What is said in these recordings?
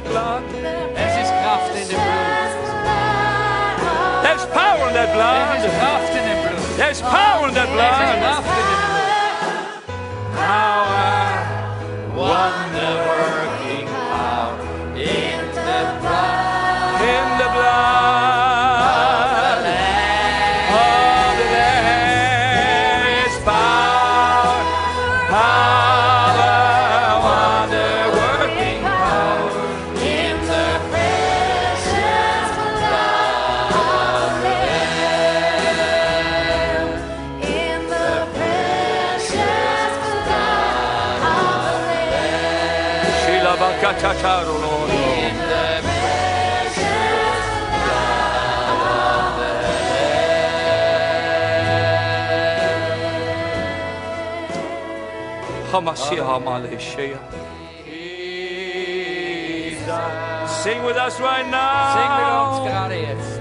blood. There is Kraft in the blood. There's power in that blood. There is in blood. There's power in that blood. Blood. Power, wonder. Sing with us right now. Sing with us right now.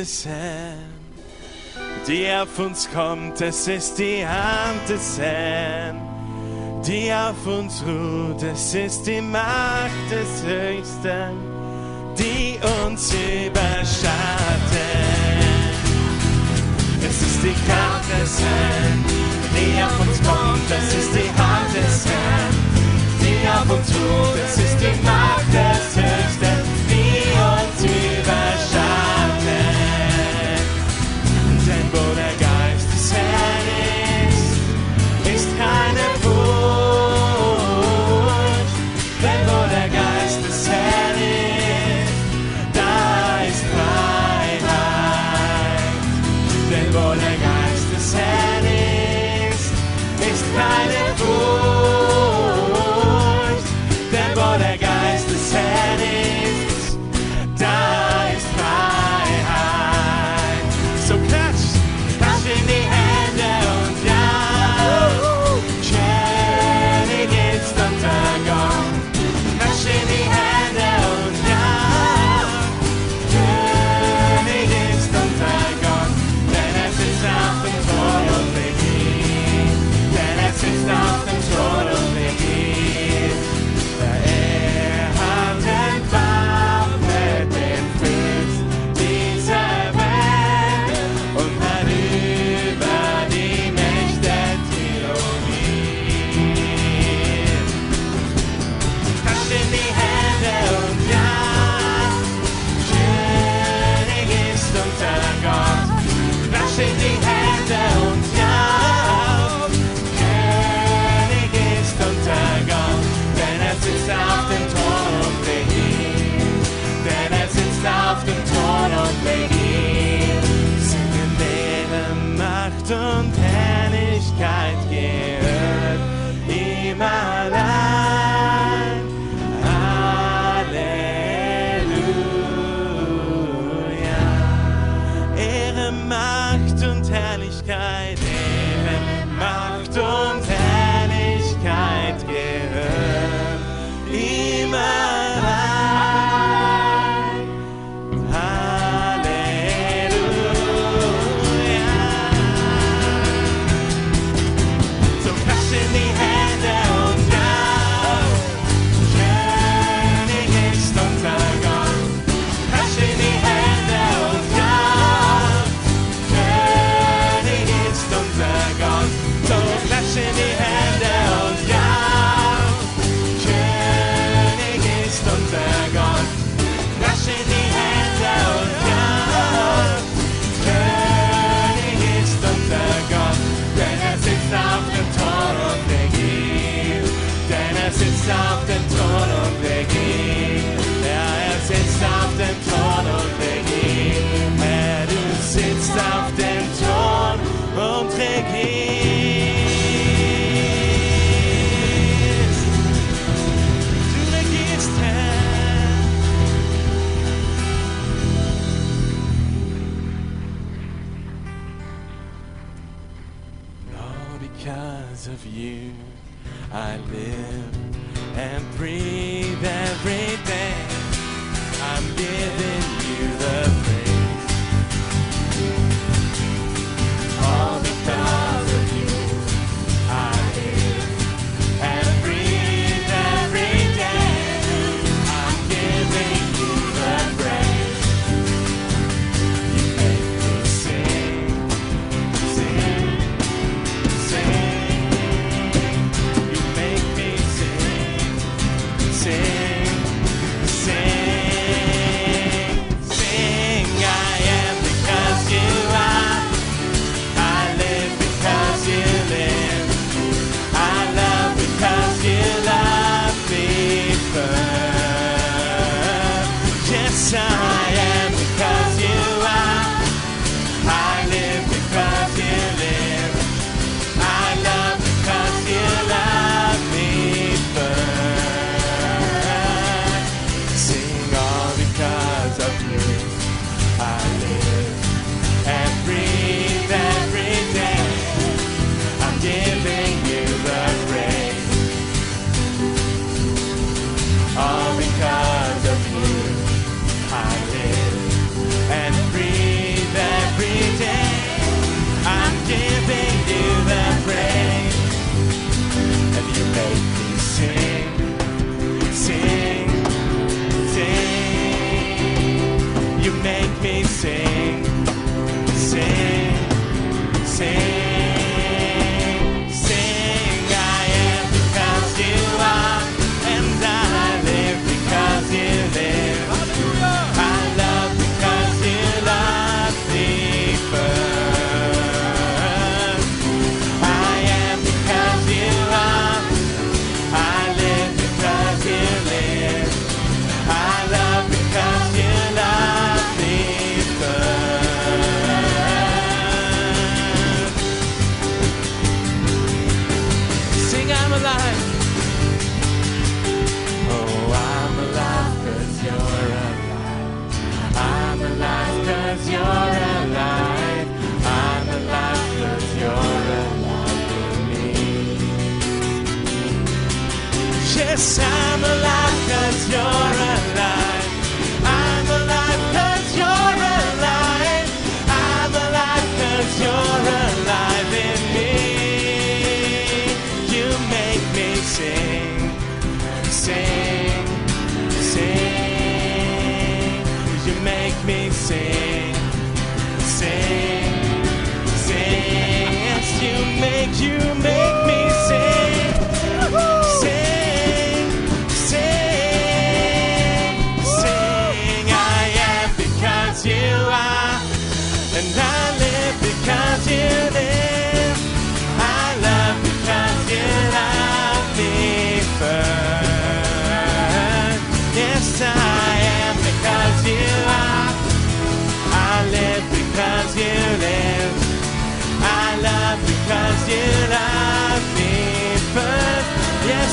des Herrn, die auf uns kommt. Es ist die Hand des Herrn, die auf uns ruht. Es ist die Macht des Höchsten, die uns überschattet. Es ist die Kraft des Herrn, die auf uns kommt. Es ist die Hand des Herrn, die auf uns ruht. Es ist die Macht des Höchsten.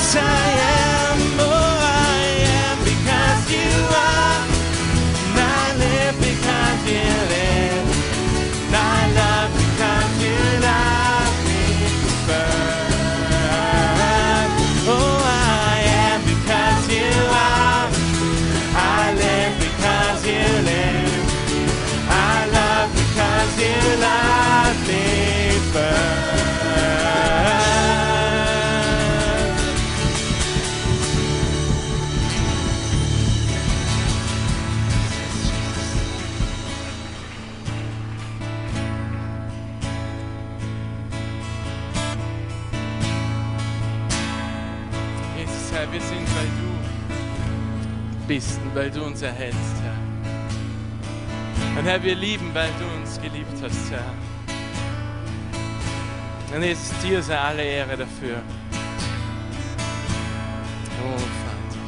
Messiah. weil du uns erhältst, Herr. Und Herr, wir lieben, weil du uns geliebt hast, Herr. Und jetzt dir sei alle Ehre dafür. Oh, Vater.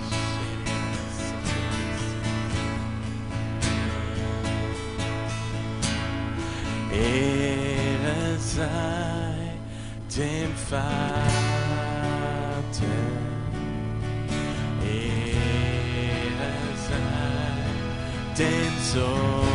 Ehre sei dem Vater. so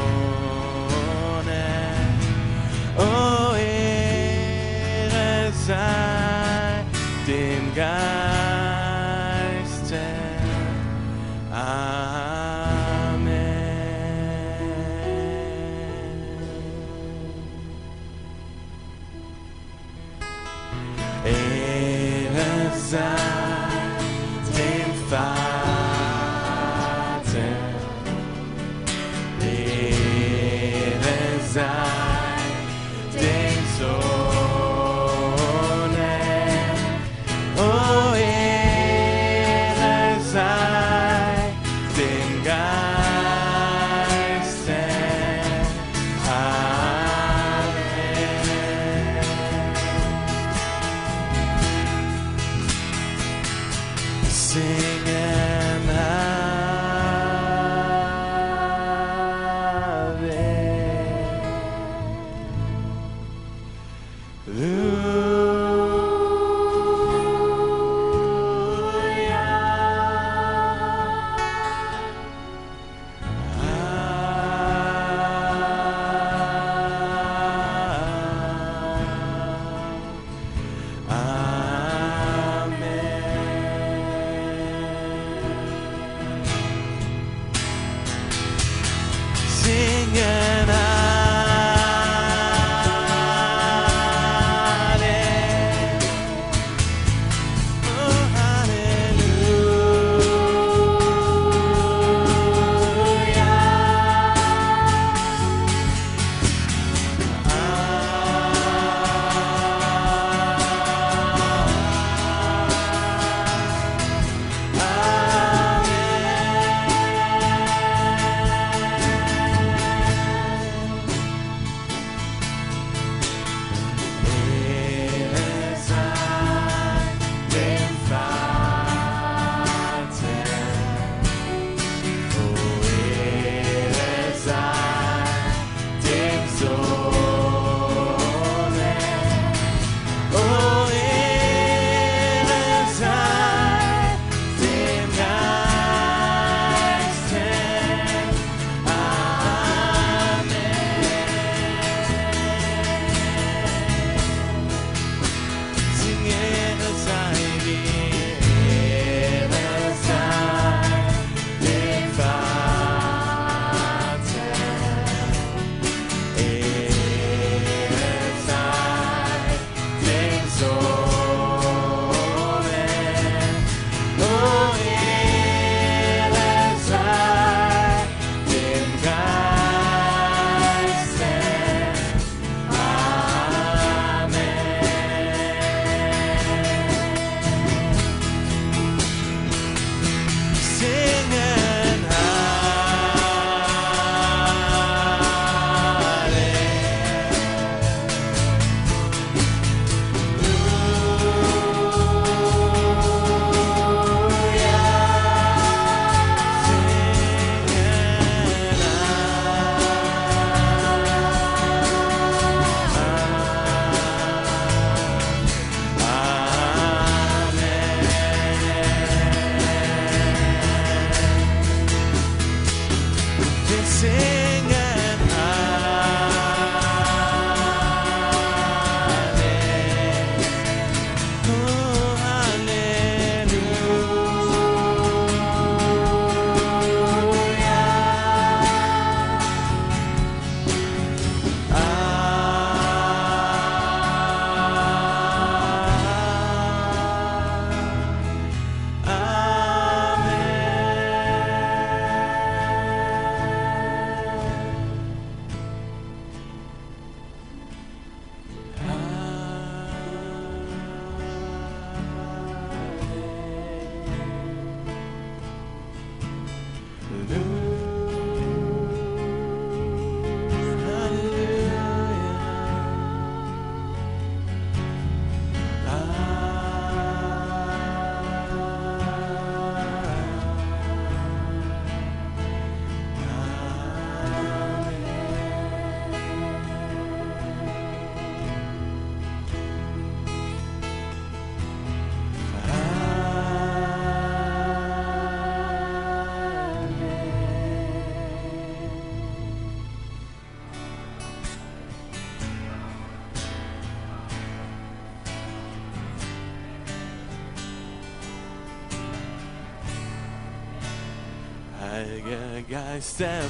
guy Stephanos.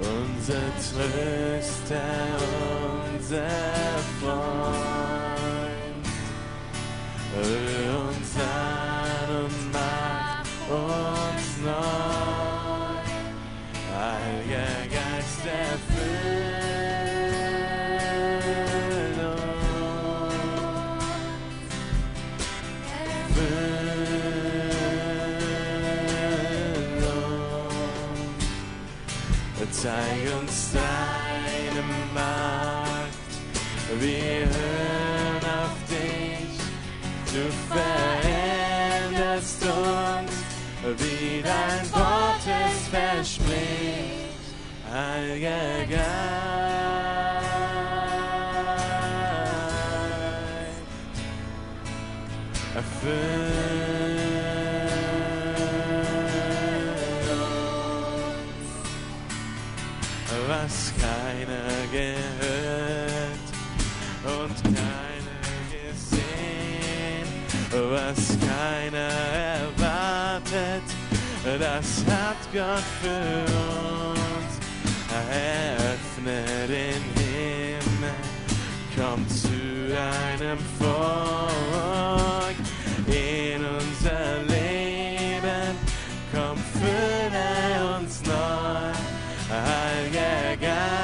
Unser Tröster, unser Zeig uns deine Macht, wir hören auf dich, du veränderst uns, wie dein Wort es verspricht, Heiliger für uns. Eröffne den Himmel, komm zu einem Volk in unser Leben, komm fülle uns neu, Heiliger Geist.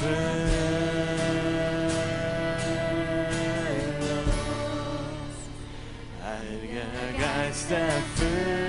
Fülle I stand first.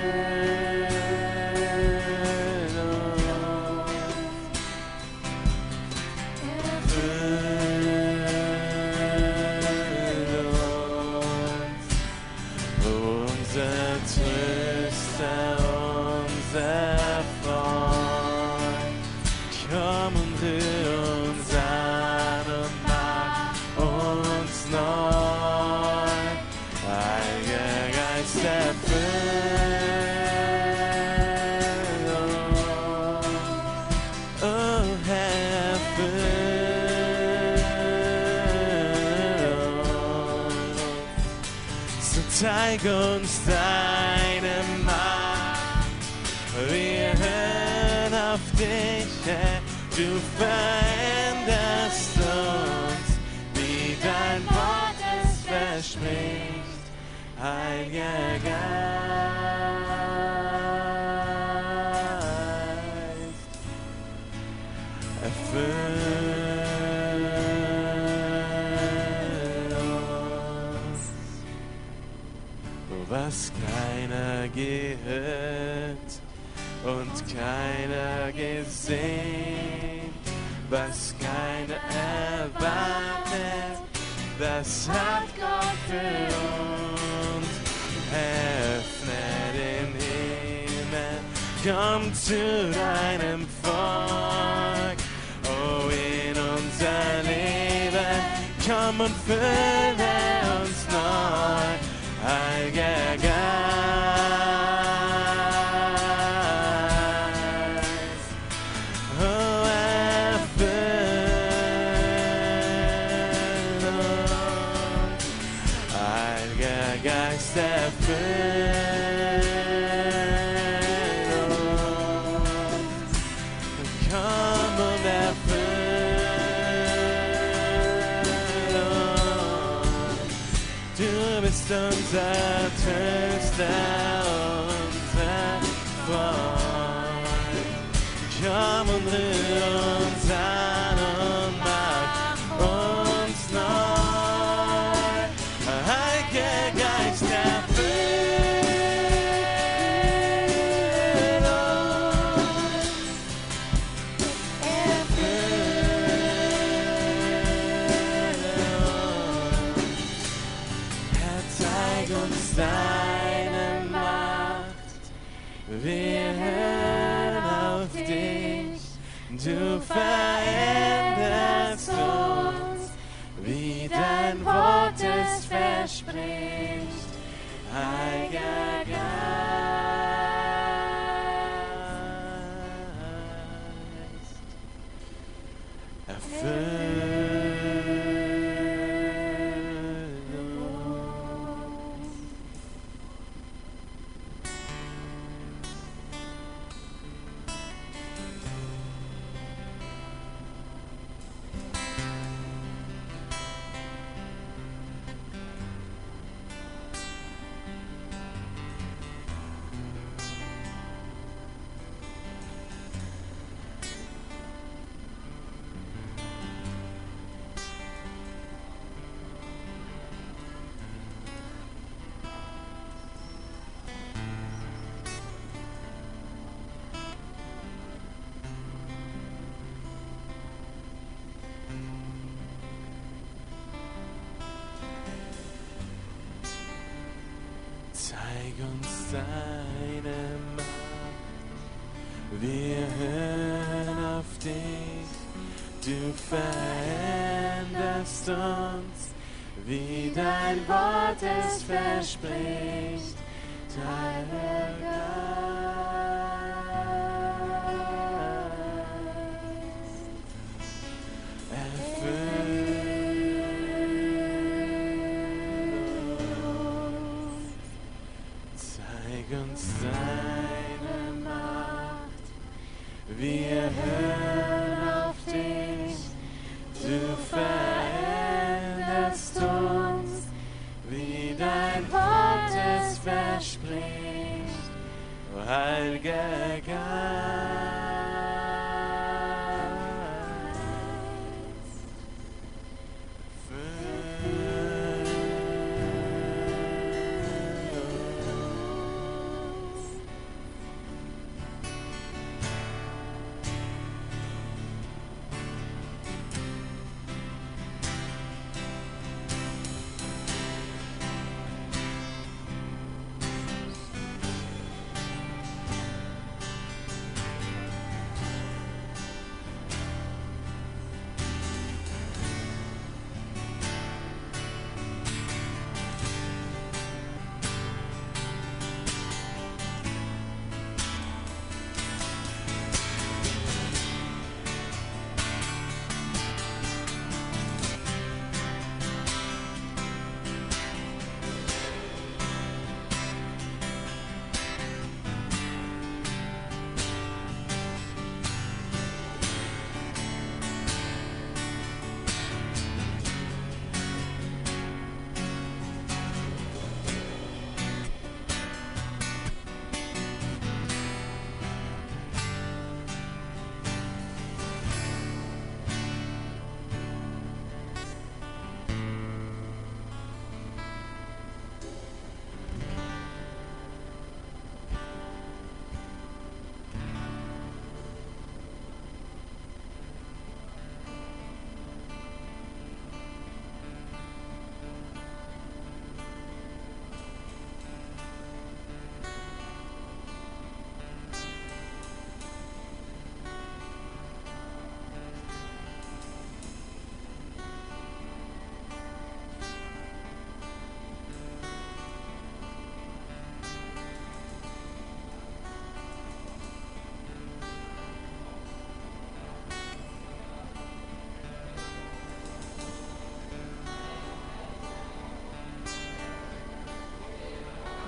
to find.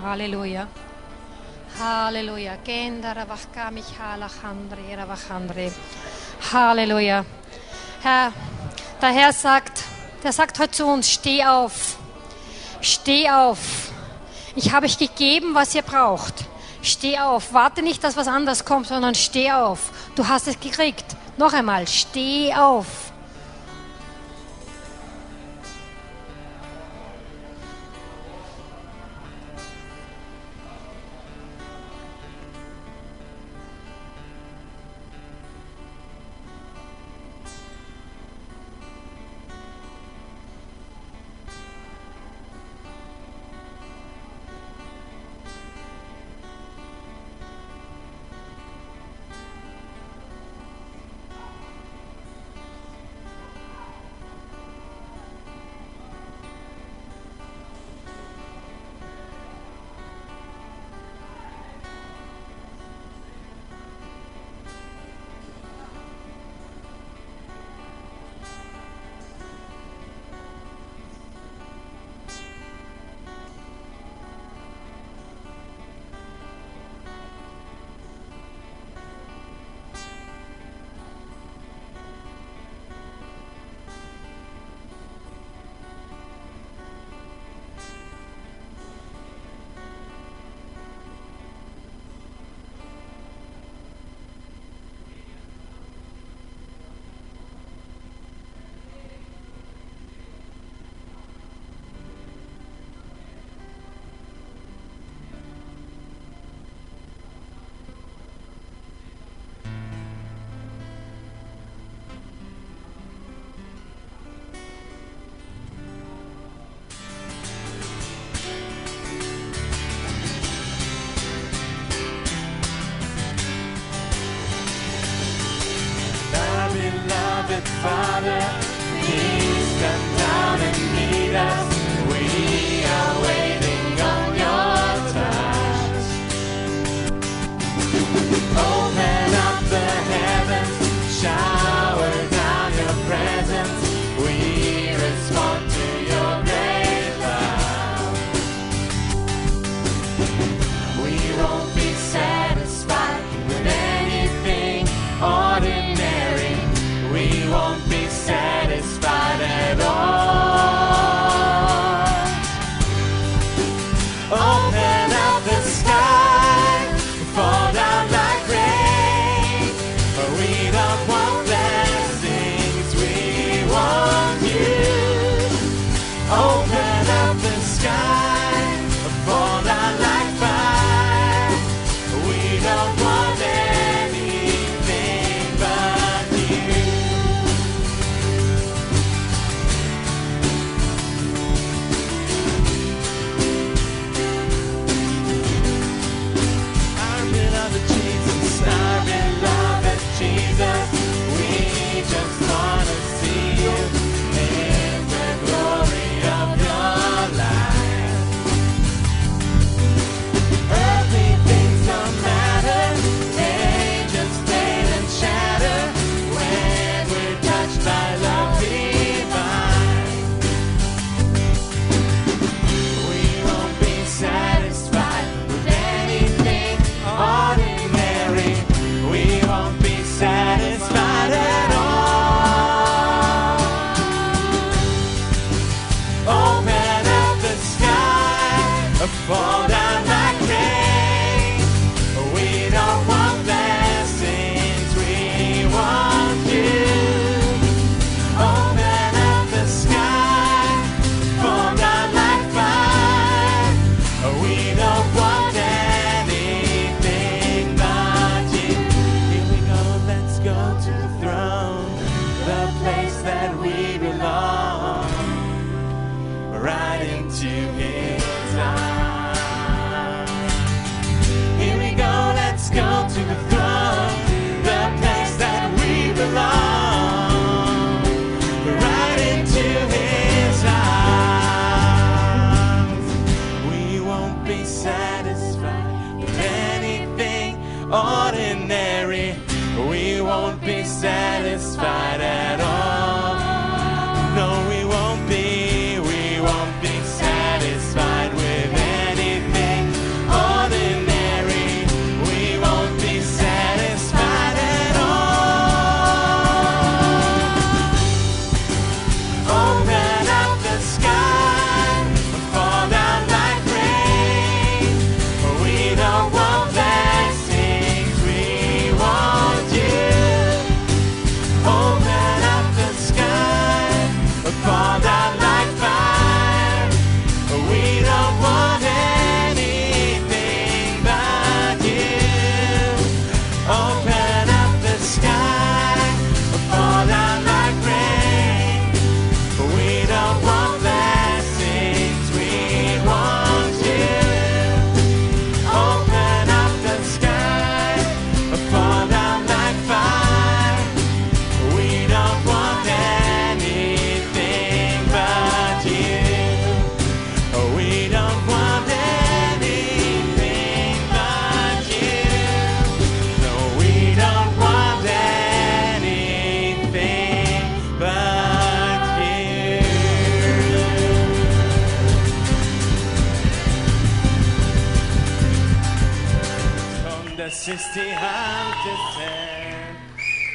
Halleluja. Halleluja. Halleluja. Herr, der Herr sagt, der sagt heute zu uns, steh auf. Steh auf. Ich habe euch gegeben, was ihr braucht. Steh auf. Warte nicht, dass was anderes kommt, sondern steh auf. Du hast es gekriegt. Noch einmal, steh auf. ist die Hand des Herrn,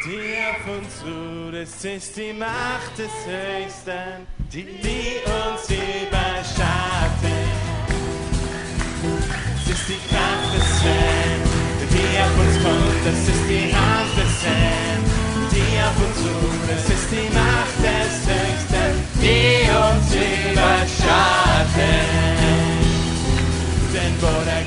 die auf uns ruht. Es ist die Macht des Höchsten, die, die uns überschattet. Es ist die Kraft des Herrn, die auf uns kommt. Es ist die Hand des Herrn, die auf uns ruht. Es ist die Macht des Höchsten, die uns überschattet. Denn wo der